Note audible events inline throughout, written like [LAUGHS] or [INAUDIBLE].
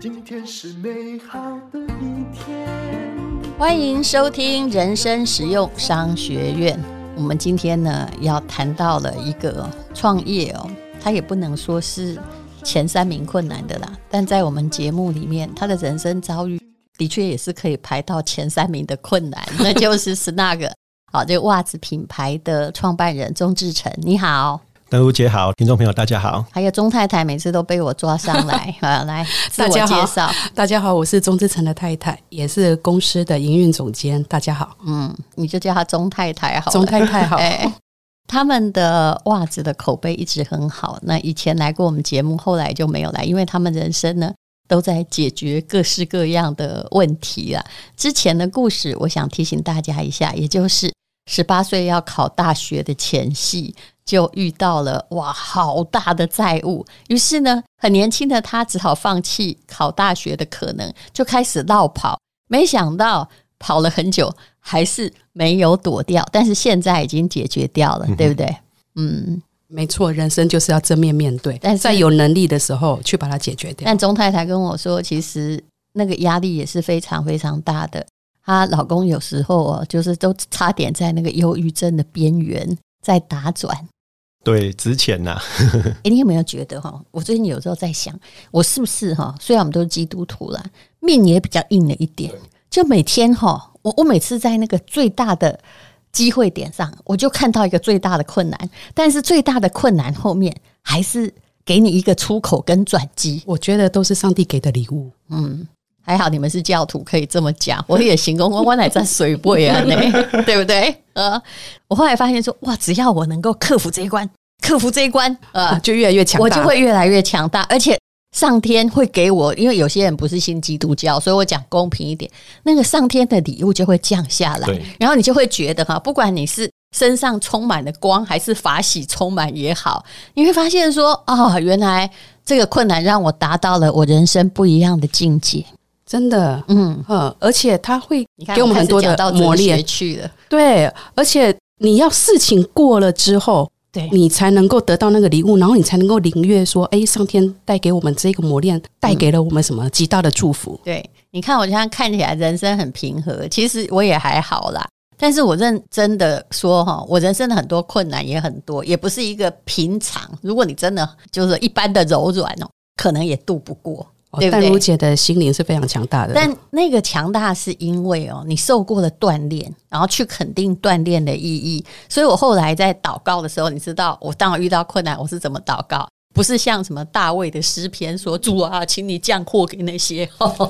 今天是美好的一天。欢迎收听人生实用商学院。我们今天呢要谈到了一个创业哦，他也不能说是前三名困难的啦，但在我们节目里面，他的人生遭遇 [LAUGHS] 的确也是可以排到前三名的困难，那就是 Snug 好，这个袜子品牌的创办人钟志成，你好。德如姐好，听众朋友大家好，还有钟太太每次都被我抓上来，[LAUGHS] 啊，来自我介绍。大家好，我是钟志成的太太，也是公司的营运总监。大家好，嗯，你就叫她钟太太好，钟太太好。欸、[LAUGHS] 他们的袜子的口碑一直很好。那以前来过我们节目，后来就没有来，因为他们人生呢都在解决各式各样的问题啊。之前的故事，我想提醒大家一下，也就是十八岁要考大学的前夕。就遇到了哇，好大的债务，于是呢，很年轻的他只好放弃考大学的可能，就开始绕跑。没想到跑了很久，还是没有躲掉，但是现在已经解决掉了，嗯、对不对？嗯，没错，人生就是要正面面对，但是在有能力的时候去把它解决掉。但钟太太跟我说，其实那个压力也是非常非常大的。她老公有时候哦，就是都差点在那个忧郁症的边缘在打转。对，值钱呐！[LAUGHS] 哎，你有没有觉得哈？我最近有时候在想，我是不是哈？虽然我们都是基督徒啦，命也比较硬了一点。就每天哈，我我每次在那个最大的机会点上，我就看到一个最大的困难，但是最大的困难后面还是给你一个出口跟转机。我觉得都是上帝给的礼物。嗯，还好你们是教徒，可以这么讲。我也行，我我乃在水位啊，[LAUGHS] 对不对？呃，我后来发现说，哇，只要我能够克服这一关，克服这一关，呃，就越来越强大，我就会越来越强大。而且上天会给我，因为有些人不是信基督教，所以我讲公平一点，那个上天的礼物就会降下来，然后你就会觉得哈，不管你是身上充满了光，还是法喜充满也好，你会发现说，啊、哦，原来这个困难让我达到了我人生不一样的境界。真的，嗯嗯，而且他会给我们很多的磨练去了，对，而且你要事情过了之后，对你才能够得到那个礼物，然后你才能够领略说，哎，上天带给我们这个磨练，带给了我们什么极大的祝福。对，你看我现在看起来人生很平和，其实我也还好啦。但是我认真的说哈，我人生的很多困难也很多，也不是一个平常。如果你真的就是一般的柔软哦，可能也渡不过。对对，淡如姐的心灵是非常强大的，但那个强大是因为哦，你受过了锻炼，然后去肯定锻炼的意义。所以我后来在祷告的时候，你知道，我当我遇到困难，我是怎么祷告？不是像什么大卫的诗篇说：“主啊，请你降祸给那些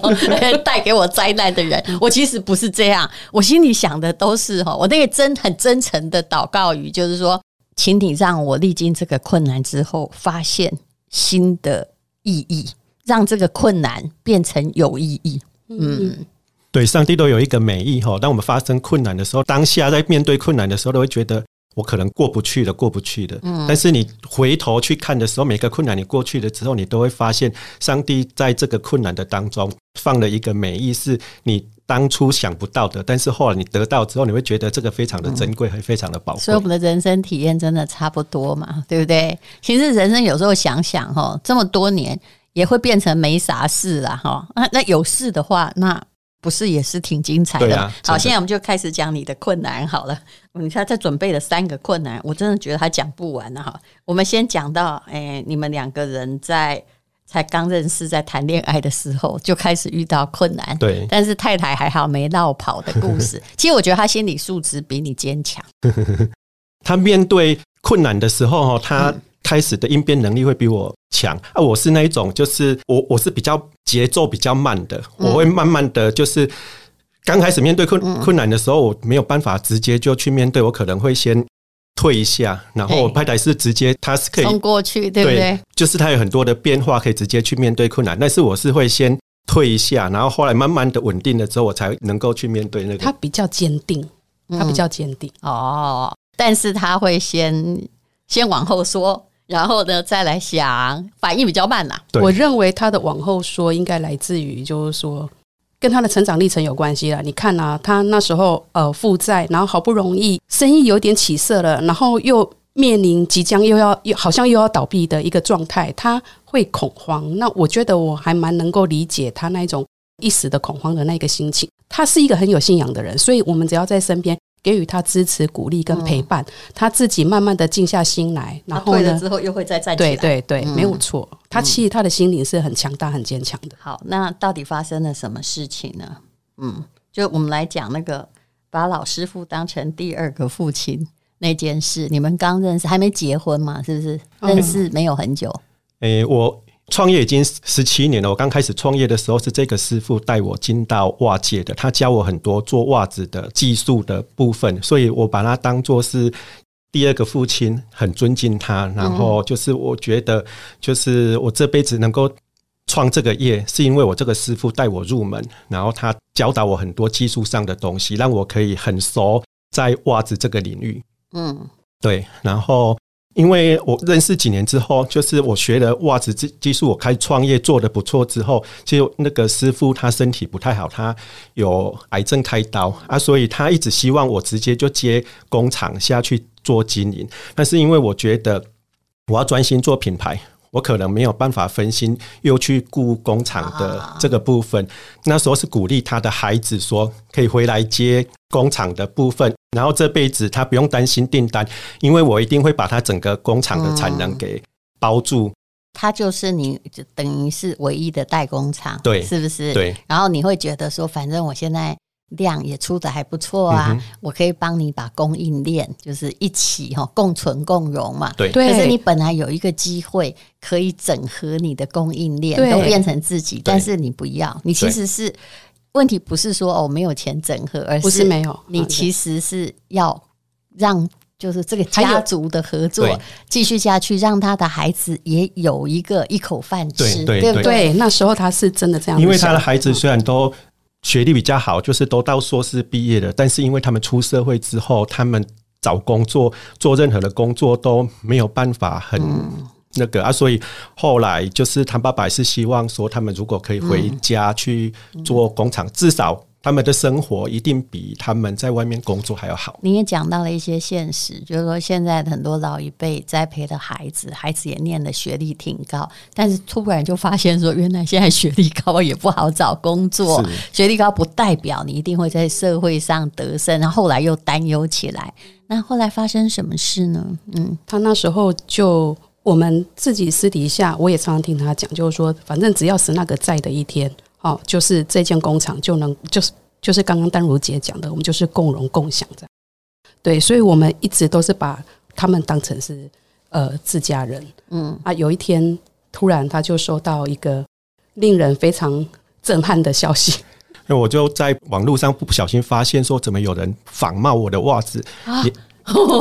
[LAUGHS] 带给我灾难的人。”我其实不是这样，我心里想的都是哈，我那个真很真诚的祷告语，就是说，请你让我历经这个困难之后，发现新的意义。让这个困难变成有意义。嗯，对，上帝都有一个美意哈。当我们发生困难的时候，当下在面对困难的时候，都会觉得我可能过不去的，过不去的。嗯，但是你回头去看的时候，每个困难你过去了之后，你都会发现，上帝在这个困难的当中放了一个美意，是你当初想不到的。但是后来你得到之后，你会觉得这个非常的珍贵，还非常的宝贵。所以我们的人生体验真的差不多嘛，对不对？其实人生有时候想想哈，这么多年。也会变成没啥事了哈，那那有事的话，那不是也是挺精彩的？好，现在我们就开始讲你的困难好了。你看他准备了三个困难，我真的觉得他讲不完了哈。我们先讲到，哎，你们两个人在才刚认识，在谈恋爱的时候就开始遇到困难，对。但是太太还好没落跑的故事。[LAUGHS] 其实我觉得他心理素质比你坚强。[LAUGHS] 他面对困难的时候，哈他。开始的应变能力会比我强啊！我是那一种，就是我我是比较节奏比较慢的，我会慢慢的就是刚开始面对困困难的时候，我没有办法直接就去面对，我可能会先退一下，然后我太太是直接，他是可以冲过去，对不对？就是他有很多的变化可以直接去面对困难，但是我是会先退一下，然后后来慢慢的稳定了之后，我才能够去面对那个。他比较坚定，他比较坚定哦，但是他会先先往后说。然后呢，再来想，反应比较慢呐。我认为他的往后说应该来自于，就是说跟他的成长历程有关系啦。你看啊，他那时候呃负债，然后好不容易生意有点起色了，然后又面临即将又要又好像又要倒闭的一个状态，他会恐慌。那我觉得我还蛮能够理解他那一种一时的恐慌的那个心情。他是一个很有信仰的人，所以我们只要在身边给予他支持、鼓励跟陪伴，嗯、他自己慢慢的静下心来，然后呢，之后又会再站起来。对对对，嗯、没有错。他其实他的心灵是很强大、很坚强的。好，那到底发生了什么事情呢？嗯，就我们来讲那个把老师傅当成第二个父亲。那件事，你们刚认识还没结婚嘛？是不是认识没有很久？诶、欸，我创业已经十七年了。我刚开始创业的时候是这个师傅带我进到袜界的，他教我很多做袜子的技术的部分，所以我把他当做是第二个父亲，很尊敬他。然后就是我觉得，就是我这辈子能够创这个业，是因为我这个师傅带我入门，然后他教导我很多技术上的东西，让我可以很熟在袜子这个领域。嗯，对，然后因为我认识几年之后，就是我学了袜子技技术，我开创业做得不错之后，就那个师傅他身体不太好，他有癌症开刀啊，所以他一直希望我直接就接工厂下去做经营，但是因为我觉得我要专心做品牌。我可能没有办法分心，又去顾工厂的这个部分。那时候是鼓励他的孩子说，可以回来接工厂的部分，然后这辈子他不用担心订单，因为我一定会把他整个工厂的产能给包住。他就是你，就等于是唯一的代工厂，对，是不是？对。然后你会觉得说，反正我现在。量也出的还不错啊，嗯、我可以帮你把供应链就是一起哈共存共荣嘛。对，可是你本来有一个机会可以整合你的供应链，都变成自己，但是你不要，你其实是对问题不是说哦没有钱整合，而是没有，你其实是要让就是这个家族的合作继续下去，让他的孩子也有一个一口饭吃，对，对，对，对不对？那时候他是真的这样，因为他的孩子虽然都。学历比较好，就是都到硕士毕业了，但是因为他们出社会之后，他们找工作做任何的工作都没有办法很那个啊，所以后来就是他爸爸是希望说，他们如果可以回家去做工厂，至少。他们的生活一定比他们在外面工作还要好。你也讲到了一些现实，就是说现在很多老一辈栽培的孩子，孩子也念的学历挺高，但是突然就发现说，原来现在学历高也不好找工作。学历高不代表你一定会在社会上得胜，然后后来又担忧起来。那后来发生什么事呢？嗯，他那时候就我们自己私底下，我也常常听他讲，就是说，反正只要是那个在的一天。哦，就是这间工厂就能，就是就是刚刚丹如姐讲的，我们就是共荣共享这样。对，所以我们一直都是把他们当成是呃自家人。嗯啊，有一天突然他就收到一个令人非常震撼的消息，那我就在网络上不小心发现说，怎么有人仿冒我的袜子，啊、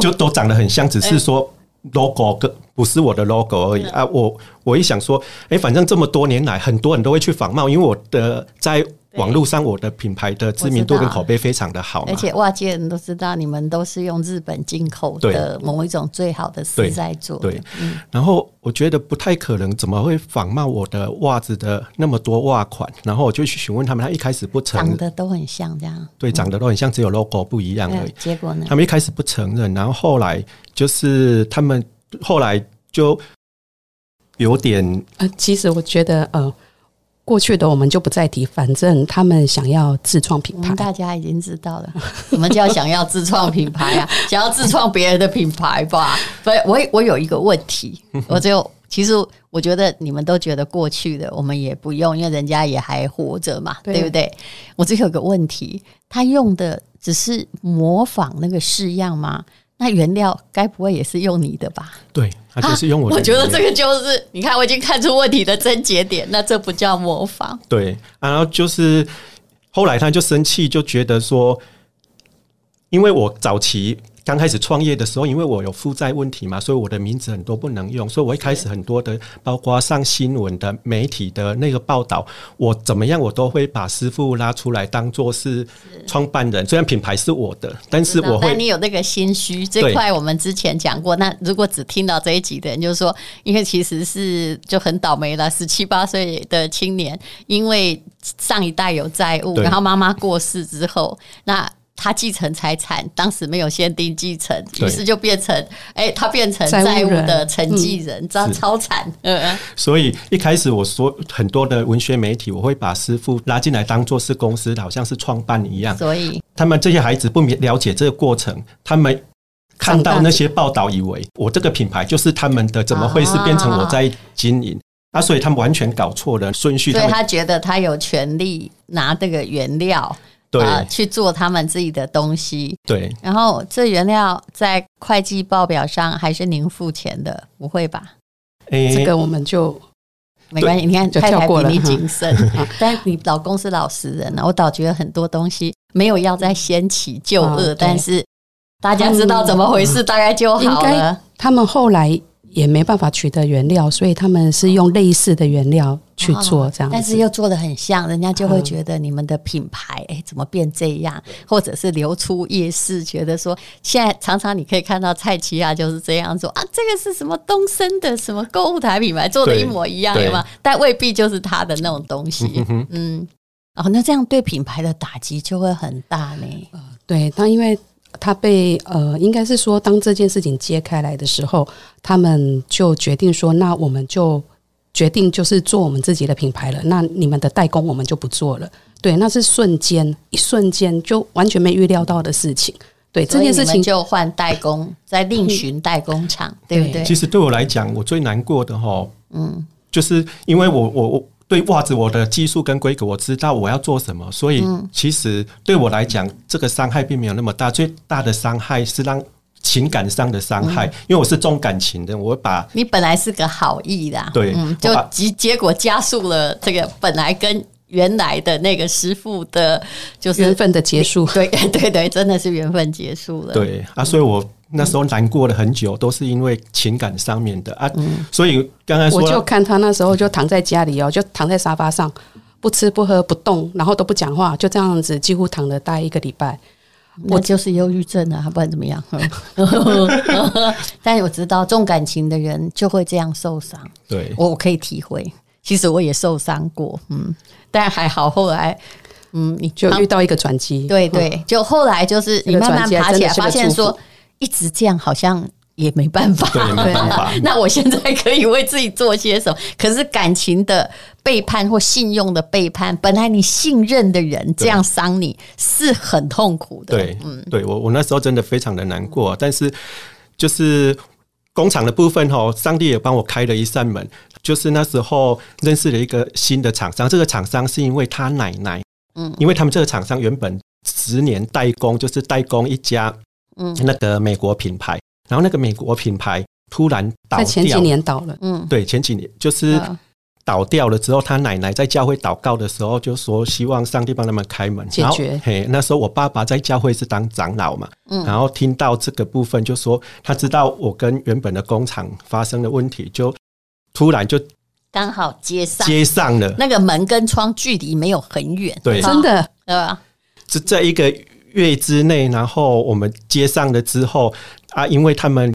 就都长得很像，只是说。Logo 个不是我的 logo 而已啊！我我一想说，哎，反正这么多年来，很多人都会去仿冒，因为我的在网络上我的品牌的知名度跟口碑非常的好，而且外界人都知道你们都是用日本进口的某一种最好的丝在做。对，然后我觉得不太可能，怎么会仿冒我的袜子的那么多袜款？然后我就去询问他们，他一开始不承认，长得都很像这样。对，长得都很像，只有 logo 不一样而已。结果呢？他们一开始不承认，然后后来就是他们后来就有点……呃，其实我觉得，呃。过去的我们就不再提，反正他们想要自创品牌，大家已经知道了。[LAUGHS] 我们就要想要自创品牌啊，[LAUGHS] 想要自创别人的品牌吧。所以我我有一个问题，[LAUGHS] 我就其实我觉得你们都觉得过去的我们也不用，因为人家也还活着嘛，对，对不对？我只有个问题，他用的只是模仿那个式样吗？那原料该不会也是用你的吧？对，他就是用我的。我觉得这个就是，你看我已经看出问题的症结点，那这不叫模仿。对，然后就是后来他就生气，就觉得说，因为我早期。刚开始创业的时候，因为我有负债问题嘛，所以我的名字很多不能用，所以我一开始很多的，包括上新闻的媒体的那个报道，我怎么样，我都会把师傅拉出来当做是创办人，虽然品牌是我的，但是我会。但你有那个心虚这块，我们之前讲过。那如果只听到这一集的人，就是说，因为其实是就很倒霉了，十七八岁的青年，因为上一代有债务，然后妈妈过世之后，那。他继承财产，当时没有限定继承，于是就变成，哎、欸，他变成债务的承继人，这样、嗯、超惨。嗯，所以一开始我说很多的文学媒体，我会把师傅拉进来当做是公司，好像是创办一样。所以他们这些孩子不了解这个过程，他们看到那些报道，以为我这个品牌就是他们的，怎么会是变成我在经营？啊，所以他们完全搞错了顺序。所以他觉得他有权利拿这个原料。对、呃，去做他们自己的东西。对，然后这原料在会计报表上还是您付钱的，不会吧？欸、这个我们就没关系。你看太太比你谨慎，[LAUGHS] 但你老公是老实人呢。我倒觉得很多东西没有要再掀起旧恶，哦、但是大家知道怎么回事，大概就好了。他们后来。也没办法取得原料，所以他们是用类似的原料去做这样，但是又做的很像，人家就会觉得你们的品牌，哎，怎么变这样？或者是流出夜市，觉得说现在常常你可以看到蔡奇亚就是这样说啊，这个是什么东升的什么购物台品牌做的一模一样，对吗？但未必就是他的那种东西，嗯，哦，那这样对品牌的打击就会很大呢。对，那因为。他被呃，应该是说，当这件事情揭开来的时候，他们就决定说，那我们就决定就是做我们自己的品牌了。那你们的代工我们就不做了。对，那是瞬间，一瞬间就完全没预料到的事情。对，这件事情就换代工，再另寻代工厂，嗯、对不对？其实对我来讲，我最难过的哈，嗯，就是因为我我我。对袜子，我的技术跟规格我知道我要做什么，所以其实对我来讲，这个伤害并没有那么大。最大的伤害是让情感上的伤害，因为我是重感情的，我把你本来是个好意的，对，就结结果加速了这个本来跟原来的那个师傅的，就是缘分的结束。[LAUGHS] 对 [LAUGHS] 对对，真的是缘分结束了。对啊，所以我。那时候难过了很久，都是因为情感上面的啊，所以刚才说我就看他那时候就躺在家里哦，就躺在沙发上，不吃不喝不动，然后都不讲话，就这样子几乎躺了大概一个礼拜。我就是忧郁症啊，不然怎么样？[LAUGHS] 但是我知道重感情的人就会这样受伤，对，我我可以体会，其实我也受伤过，嗯，但还好后来，嗯，你就遇到一个转机，对对，就后来就是你慢慢爬起来，发现说。一直这样好像也没办法，对，没办法。[LAUGHS] 那我现在可以为自己做些什么？可是感情的背叛或信用的背叛，本来你信任的人这样伤你是很痛苦的。对，嗯，对我我那时候真的非常的难过。但是就是工厂的部分哈，上帝也帮我开了一扇门。就是那时候认识了一个新的厂商，这个厂商是因为他奶奶，嗯，因为他们这个厂商原本十年代工，就是代工一家。嗯，那个美国品牌，然后那个美国品牌突然倒掉，前几年倒了。嗯，对，前几年就是倒掉了之后，他奶奶在教会祷告的时候就说，希望上帝帮他们开门解决。嘿，那时候我爸爸在教会是当长老嘛，嗯，然后听到这个部分，就说他知道我跟原本的工厂发生的问题，就突然就刚好接上。接上了，那个门跟窗距离没有很远，对，真的，对吧？这在一个。月之内，然后我们接上了之后啊，因为他们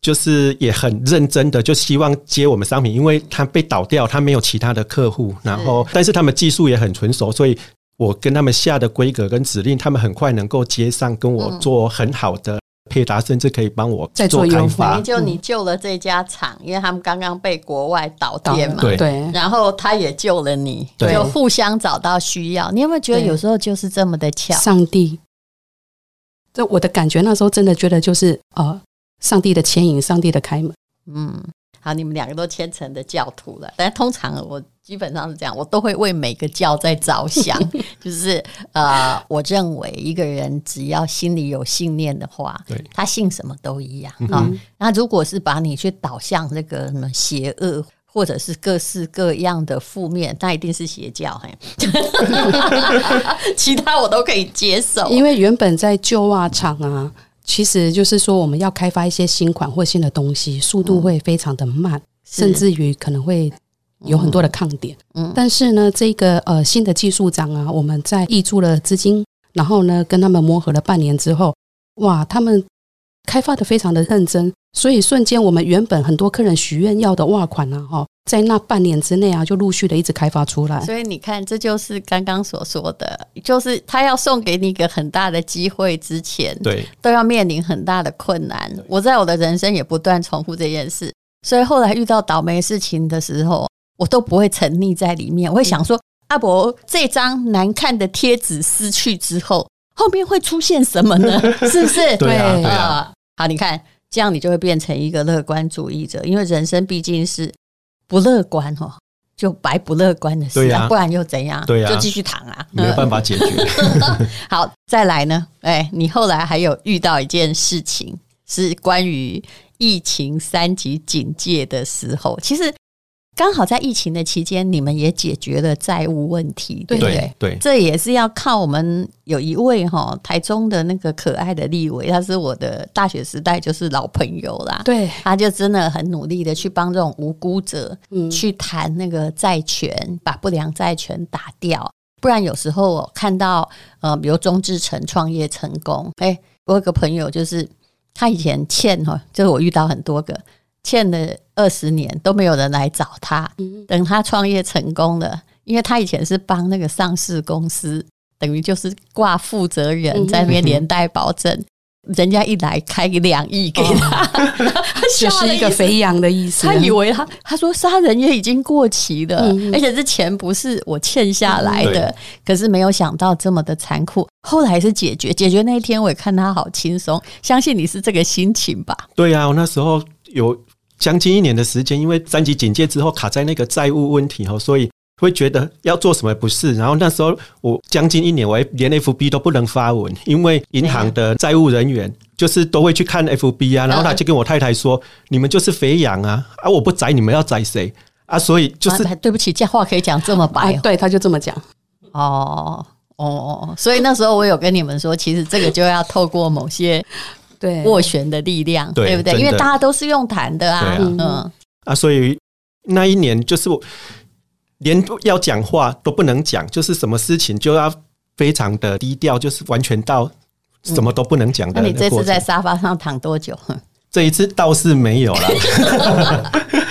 就是也很认真的，就希望接我们商品，因为他被倒掉，他没有其他的客户，然后但是他们技术也很纯熟，所以我跟他们下的规格跟指令，他们很快能够接上，跟我做很好的配达，甚至可以帮我再做开发。就你救了这家厂，因为他们刚刚被国外倒店嘛，对，然后他也救了你，就互相找到需要。你有没有觉得有时候就是这么的巧？上帝。这我的感觉，那时候真的觉得就是呃，上帝的牵引，上帝的开门。嗯，好，你们两个都虔诚的教徒了，但通常我基本上是这样，我都会为每个教在着想。[LAUGHS] 就是呃，我认为一个人只要心里有信念的话，对，他信什么都一样啊。那如果是把你去导向那个什么邪恶。或者是各式各样的负面，那一定是邪教。嘿，[LAUGHS] 其他我都可以接受。因为原本在旧袜厂啊，其实就是说我们要开发一些新款或新的东西，速度会非常的慢，嗯、甚至于可能会有很多的抗点。嗯，但是呢，这个呃新的技术长啊，我们在挹注了资金，然后呢跟他们磨合了半年之后，哇，他们开发的非常的认真。所以瞬间我们原本很多客人许愿要的袜款呢，哈，在那半年之内啊，就陆续的一直开发出来。所以你看，这就是刚刚所说的，就是他要送给你一个很大的机会之前，对，都要面临很大的困难。我在我的人生也不断重复这件事，所以后来遇到倒霉事情的时候，我都不会沉溺在里面，我会想说，阿伯这张难看的贴纸撕去之后。[LAUGHS] 后面会出现什么呢？[LAUGHS] 是不是？对啊，对啊。好，你看，这样你就会变成一个乐观主义者，因为人生毕竟是不乐观哦，就白不乐观的事啊，不然又怎样？对啊，就继续躺啊，没有办法解决。[LAUGHS] 好，再来呢？哎，你后来还有遇到一件事情，是关于疫情三级警戒的时候，其实。刚好在疫情的期间，你们也解决了债务问题，对不对？对，这也是要靠我们有一位哈台中的那个可爱的立委，他是我的大学时代就是老朋友啦。对，他就真的很努力的去帮这种无辜者，嗯，去谈那个债权，把不良债权打掉。不然有时候我看到呃，比如钟志成创业成功，哎，我有个朋友就是他以前欠哈，就是我遇到很多个。欠了二十年都没有人来找他，等他创业成功了，因为他以前是帮那个上市公司，等于就是挂负责人在那边连带保证，人家一来开两亿给他，[LAUGHS] 就是一个肥羊的意思。他以为他他说杀人也已经过期了，而且这钱不是我欠下来的，可是没有想到这么的残酷。后来是解决，解决那一天我也看他好轻松，相信你是这个心情吧？对呀，我那时候有。将近一年的时间，因为三级警戒之后卡在那个债务问题哈，所以会觉得要做什么不是。然后那时候我将近一年，我连 FB 都不能发文，因为银行的债务人员就是都会去看 FB 啊。然后他就跟我太太说：“你们就是肥羊啊！啊，我不宰你们要宰谁啊？”所以就是对不起，这话可以讲这么白，对，他就这么讲。哦哦哦，所以那时候我有跟你们说，其实这个就要透过某些。对斡旋的力量，对，对不对？因为大家都是用谈的啊，啊嗯啊，所以那一年就是我连要讲话都不能讲，就是什么事情就要非常的低调，就是完全到什么都不能讲的、嗯。那你这次在沙发上躺多久？这一次倒是没有了。[LAUGHS]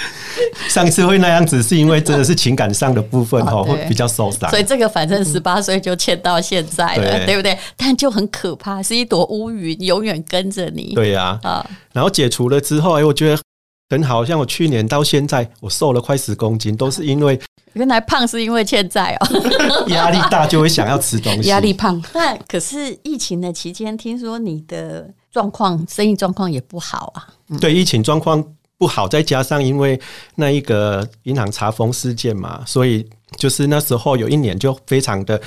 上一次会那样子，是因为真的是情感上的部分哈，会比较受伤。所以这个反正十八岁就欠到现在了，对，对不对？但就很可怕，是一朵乌云，永远跟着你。对呀，啊，然后解除了之后，哎，我觉得很好，像我去年到现在，我瘦了快十公斤，都是因为原来胖是因为欠债哦，[LAUGHS] 压力大就会想要吃东西，压力胖。那可是疫情的期间，听说你的状况，生意状况也不好啊。对，疫情状况。不好，再加上因为那一个银行查封事件嘛，所以就是那时候有一年就非常的，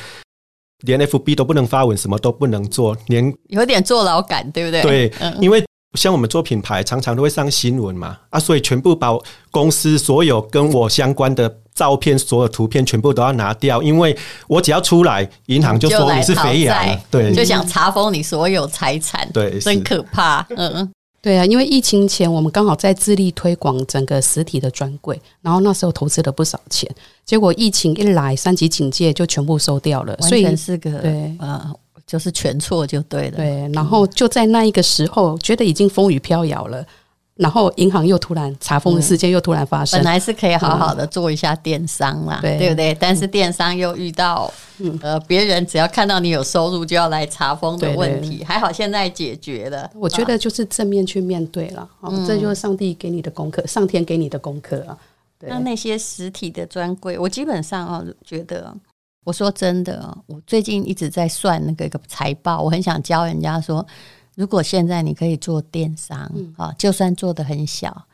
连 FB 都不能发文，什么都不能做，连有点坐牢感，对不对？对，因为像我们做品牌，常常都会上新闻嘛，啊，所以全部把公司所有跟我相关的照片、所有图片全部都要拿掉，因为我只要出来，银行就说你是肥羊，对，就想查封你所有财产，对，真可怕，嗯。对啊，因为疫情前我们刚好在致力推广整个实体的专柜，然后那时候投资了不少钱，结果疫情一来，三级警戒就全部收掉了，完全是个对，呃，就是全错就对了。对，然后就在那一个时候，觉得已经风雨飘摇了。然后银行又突然查封的事件又突然发生，本来是可以好好的做一下电商啦，对对不对？但是电商又遇到嗯呃别人只要看到你有收入就要来查封的问题，还好现在解决了。我觉得就是正面去面对了，这就是上帝给你的功课，上天给你的功课啊。那那些实体的专柜，我基本上啊觉得，我说真的，我最近一直在算那个一个财报，我很想教人家说。如果现在你可以做电商啊，就算做的很小，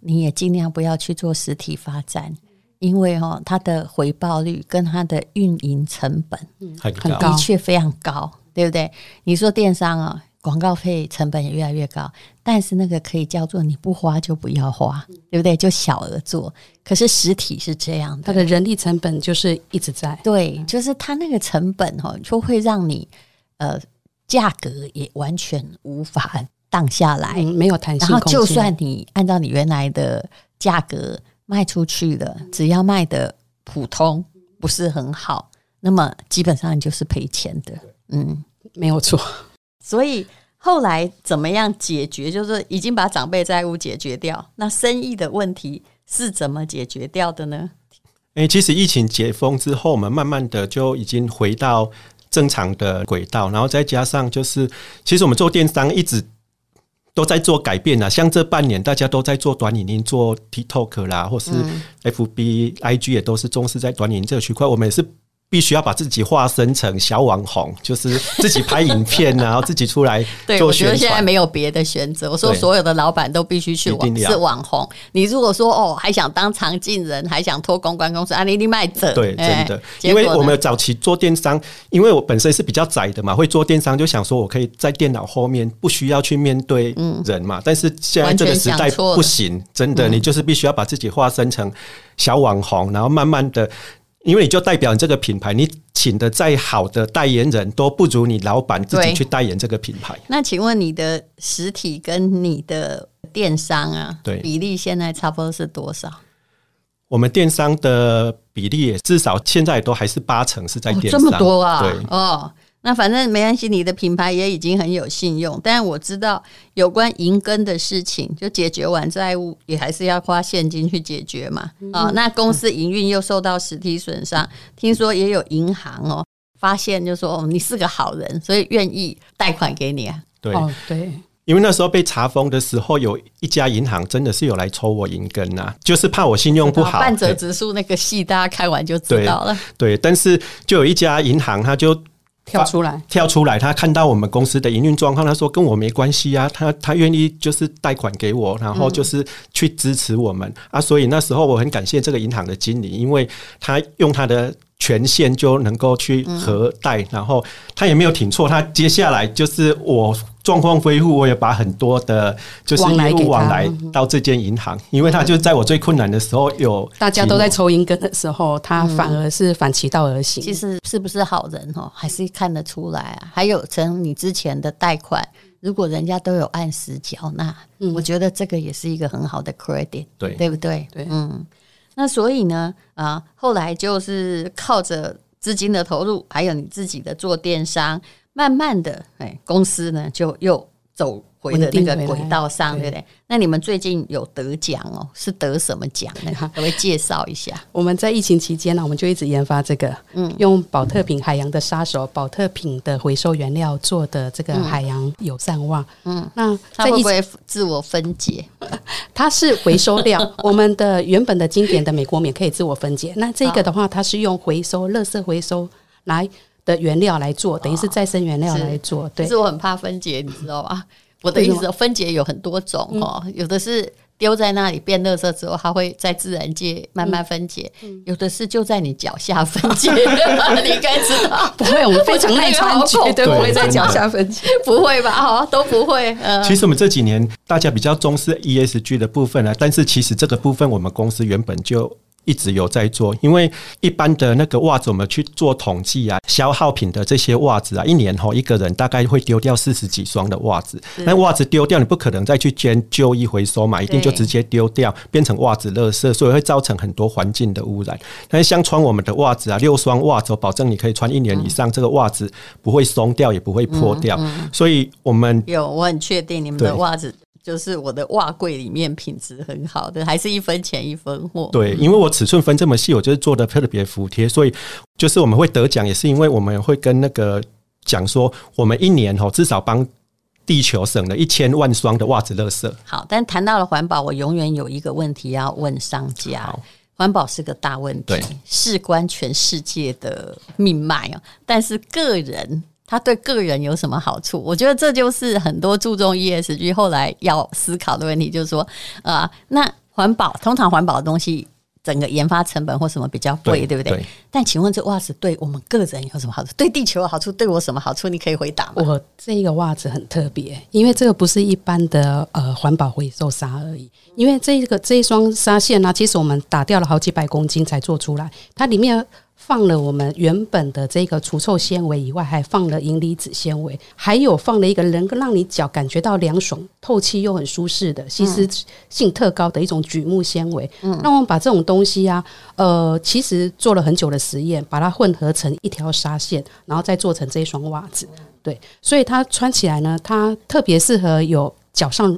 你也尽量不要去做实体发展，因为哦，它的回报率跟它的运营成本很高，的确非常高，对不对？你说电商啊，广告费成本也越来越高，但是那个可以叫做你不花就不要花，对不对？就小额做，可是实体是这样的，它的人力成本就是一直在，对，就是它那个成本哈，就会让你呃。价格也完全无法荡下来，嗯，没有弹性。然后，就算你按照你原来的价格卖出去了，只要卖的普通，不是很好，那么基本上就是赔钱的。嗯，没有错。所以后来怎么样解决？就是已经把长辈债务解决掉，那生意的问题是怎么解决掉的呢？诶，其实疫情解封之后，我们慢慢的就已经回到正常的轨道，然后再加上就是，其实我们做电商一直都在做改变啊，像这半年大家都在做短影音，做 TikTok 啦，或是 FB、IG 也都是重视在短影音这个区块，我们也是。必须要把自己化身成小网红，[LAUGHS] 就是自己拍影片，然 [LAUGHS] 后自己出来做宣传。对，我觉得现在没有别的选择。我说所有的老板都必须去网是网红。你如果说哦，还想当常进人，还想托公关公司，啊，你你卖者。对，真的。因为我们早期做电商，因为我本身是比较窄的嘛，会做电商就想说我可以在电脑后面不需要去面对人嘛。嗯、但是现在这个时代不行，真的，你就是必须要把自己化身成小网红，然后慢慢的。因为你就代表你这个品牌，你请的再好的代言人都不如你老板自己去代言这个品牌。那请问你的实体跟你的电商啊，对比例现在差不多是多少？我们电商的比例也至少现在都还是八成是在电商，哦，这么多啊？对哦。那反正没关系，你的品牌也已经很有信用。但我知道有关银根的事情，就解决完债务也还是要花现金去解决嘛。啊、哦，那公司营运又受到实体损伤，听说也有银行哦，发现就说哦，你是个好人，所以愿意贷款给你啊。对、哦、对，因为那时候被查封的时候，有一家银行真的是有来抽我银根呐，就是怕我信用不好。半折指数那个戏，大家看完就知道了。对，对，但是就有一家银行，他就。跳出来，跳出来！他看到我们公司的营运状况，他说跟我没关系啊，他他愿意就是贷款给我，然后就是去支持我们、啊。所以那时候我很感谢这个银行的经理，因为他用他的权限就能够去核贷，嗯、然后他也没有挺错，他接下来就是我。状况恢复，我也把很多的，就是业务往来到这间银行，因为他就在我最困难的时候有大家都在抽银根的时候，他反而是反其道而行。其实是不是好人哦，还是看得出来啊。还有从你之前的贷款，如果人家都有按时缴纳，我觉得这个也是一个很好的 credit，对对不对？对，嗯。那所以呢，啊，后来就是靠着资金的投入，还有你自己的做电商。慢慢的，哎，公司呢就又走回的那个轨道上，对不对？那你们最近有得奖哦？是得什么奖呢？[LAUGHS] 可不可以介绍一下？我们在疫情期间呢，我们就一直研发这个，嗯，用宝特瓶海洋的杀手宝特瓶的回收原料做的这个海洋友善袜，嗯，那它会不会自我分解？[LAUGHS] 它是回收料，[LAUGHS] 我们的原本的经典的美国棉可以自我分解，那这个的话，它是用回收垃圾回收来。的原料来做，等于是再生原料来做。对，是我很怕分解，你知道吗？[LAUGHS] 我的意思，分解有很多种哦，有的是丢在那里变垃圾之后，它会在自然界慢慢分解；有的是就在你脚下分解，[LAUGHS] 你应该知道。不会，我们非常耐穿，绝对 [LAUGHS] 不会在脚下分解，不会吧？哈，都不会。其实我们这几年大家比较重视 ESG 的部分啊，但是其实这个部分我们公司原本就。一直有在做，因为一般的那个袜子，我们去做统计啊，消耗品的这些袜子啊，一年吼一个人大概会丢掉四十几双的袜子。那袜子丢掉，你不可能再去捐旧衣回收嘛，一定就直接丢掉，变成袜子垃圾，所以会造成很多环境的污染。但是像穿我们的袜子啊，六双袜子，保证你可以穿一年以上，这个袜子不会松掉，也不会破掉。所以我们有，我很确定你们的袜子。就是我的袜柜里面品质很好的，还是一分钱一分货。对，因为我尺寸分这么细，我就是做的特别服帖，所以就是我们会得奖，也是因为我们会跟那个讲说，我们一年哦至少帮地球省了一千万双的袜子垃圾。好，但谈到了环保，我永远有一个问题要问商家：环保是个大问题，事关全世界的命脉哦，但是个人。它对个人有什么好处？我觉得这就是很多注重 ESG 后来要思考的问题，就是说，啊、呃，那环保通常环保的东西，整个研发成本或什么比较贵，对，对不对？对，但请问这袜子对我们个人有什么好处？对地球有好处？对我什么好处？你可以回答吗？我这个袜子很特别，因为这个不是一般的呃环保回收纱而已，因为这个这一双纱线呢、啊，其实我们打掉了好几百公斤才做出来，它里面。放了我们原本的这个除臭纤维以外，还放了银离子纤维，还有放了一个能够让你脚感觉到凉爽、透气又很舒适的吸湿性特高的一种榉木纤维。嗯，那我们把这种东西啊，呃，其实做了很久的实验，把它混合成一条纱线，然后再做成这一双袜子。对，所以它穿起来呢，它特别适合有脚上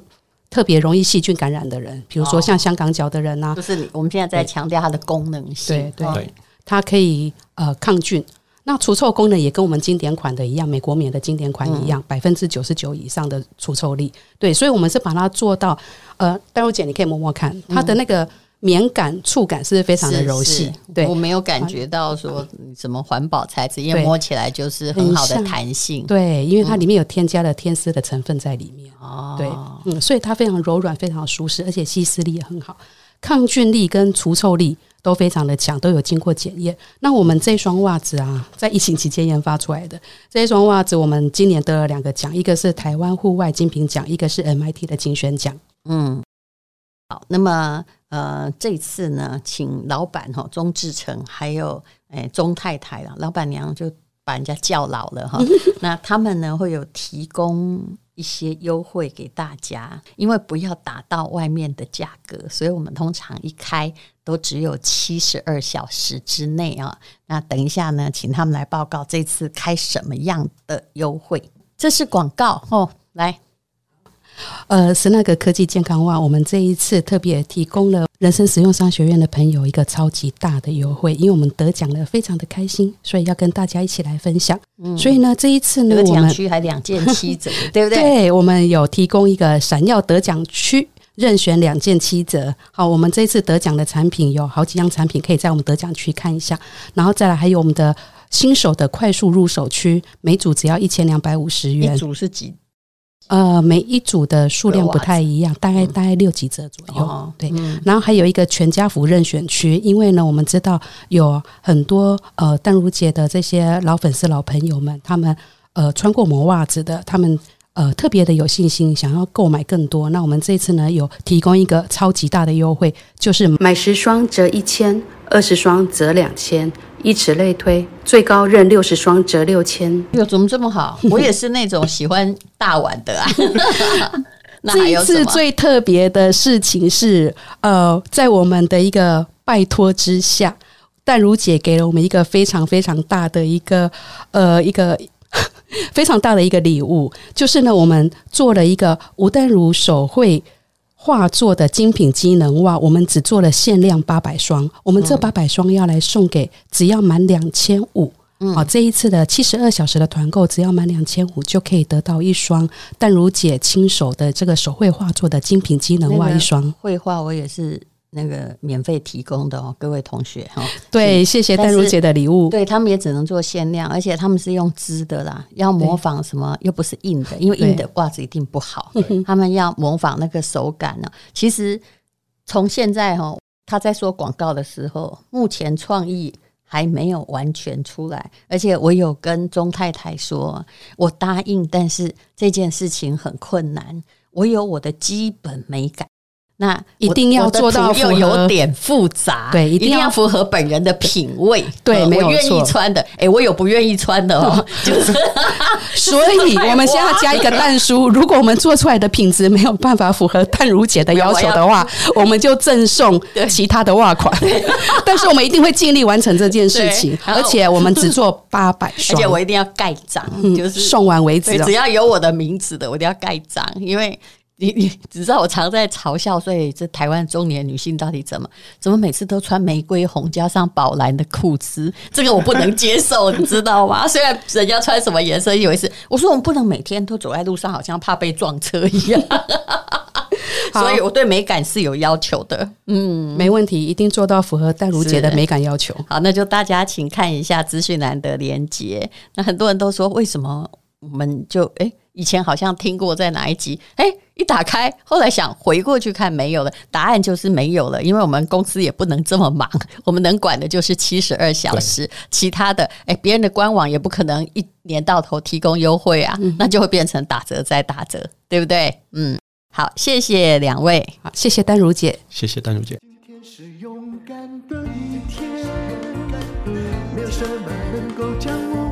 特别容易细菌感染的人，比如说像香港脚的人啊。就是我们现在在强调它的功能性。对对。对它可以呃抗菌，那除臭功能也跟我们经典款的一样，美国棉的经典款一样，百分之九十九以上的除臭力。对，所以我们是把它做到呃，淡如姐你可以摸摸看，它的那个棉感触感是非常的柔细。对，我没有感觉到说什么环保材质，因为摸起来就是很好的弹性。对，因为它里面有添加了天丝的成分在里面。哦，对，嗯，所以它非常柔软，非常舒适，而且吸湿力也很好，抗菌力跟除臭力。都非常的强，都有经过检验。那我们这双袜子啊，在疫情期间研发出来的这一双袜子，我们今年得了两个奖，一个是台湾户外精品奖，一个是 MIT 的精选奖。嗯，好，那么呃，这次呢，请老板哈钟志成还有诶钟太太了，老板娘就把人家叫老了哈，[LAUGHS] 那他们呢会有提供。一些优惠给大家，因为不要打到外面的价格，所以我们通常一开都只有七十二小时之内啊。那等一下呢，请他们来报告这次开什么样的优惠。这是广告哦，来。呃，是那个科技健康袜，我们这一次特别提供了人生实用商学院的朋友一个超级大的优惠，因为我们得奖了，非常的开心，所以要跟大家一起来分享。嗯，所以呢，这一次呢，得奖区还两件七折，对不对？[LAUGHS] 对，我们有提供一个闪耀得奖区，任选两件七折。好，我们这一次得奖的产品有好几样产品，可以在我们得奖区看一下，然后再来还有我们的新手的快速入手区，每组只要一千两百五十元，一组是几？呃，每一组的数量不太一样，大概大概六几折左右。哦、对，嗯、然后还有一个全家福任选区，因为呢，我们知道有很多呃淡如姐的这些老粉丝、老朋友们，他们呃穿过磨袜子的，他们呃特别的有信心，想要购买更多。那我们这次呢，有提供一个超级大的优惠，就是买十双折一千，二十双折两千。以此类推，最高任六十双折六千。哟，怎么这么好？[LAUGHS] 我也是那种喜欢大碗的啊。[LAUGHS] 这一次最特别的事情是，呃，在我们的一个拜托之下，淡如姐给了我们一个非常非常大的一个呃一个 [LAUGHS] 非常大的一个礼物，就是呢，我们做了一个吴淡如手绘。画作的精品机能袜，我们只做了限量八百双。我们这八百双要来送给只要满两千五。好，这一次的七十二小时的团购，只要满两千五就可以得到一双淡如姐亲手的这个手绘画作的精品机能袜一双。绘画我也是。那个免费提供的哦，各位同学哈，对，谢谢淡如姐的礼物。对，他们也只能做限量，而且他们是用织的啦，要模仿什么又不是硬的，因为硬的袜子一定不好。他们要模仿那个手感呢。其实从现在哈，他在说广告的时候，目前创意还没有完全出来，而且我有跟钟太太说，我答应，但是这件事情很困难，我有我的基本美感。那一定要做到又有点复杂，对，一定要符合本人的品味，[LAUGHS] 对，没有。愿意穿的，哎、欸，我有不愿意穿的哦，[LAUGHS] 就是。所以 [LAUGHS] 我们现在要加一个但书，如果我们做出来的品质没有办法符合淡如姐的要求的话，我们就赠送其他的袜款。但是我们一定会尽力完成这件事情，而且我们只做八百双，而且我一定要盖章，就是送完为止。只要有我的名字的，我一定要盖章，因为。你你只知道我常在嘲笑，所以这台湾中年女性到底怎么怎么每次都穿玫瑰红加上宝蓝的裤子，这个我不能接受，[LAUGHS] 你知道吗？虽然人家穿什么颜色，以为是我说我们不能每天都走在路上，好像怕被撞车一样。所以我对美感是有要求的，嗯，没问题，一定做到符合戴如姐的美感要求。好，那就大家请看一下资讯栏的连接。那很多人都说，为什么我们就哎？欸以前好像听过在哪一集，哎，一打开，后来想回过去看没有了，答案就是没有了，因为我们公司也不能这么忙，[LAUGHS] 我们能管的就是七十二小时，其他的，哎，别人的官网也不可能一年到头提供优惠啊，嗯、那就会变成打折再打折，对不对？嗯，好，谢谢两位，好，谢谢丹如姐，谢谢丹如姐。今天是勇敢的一天什么能够将我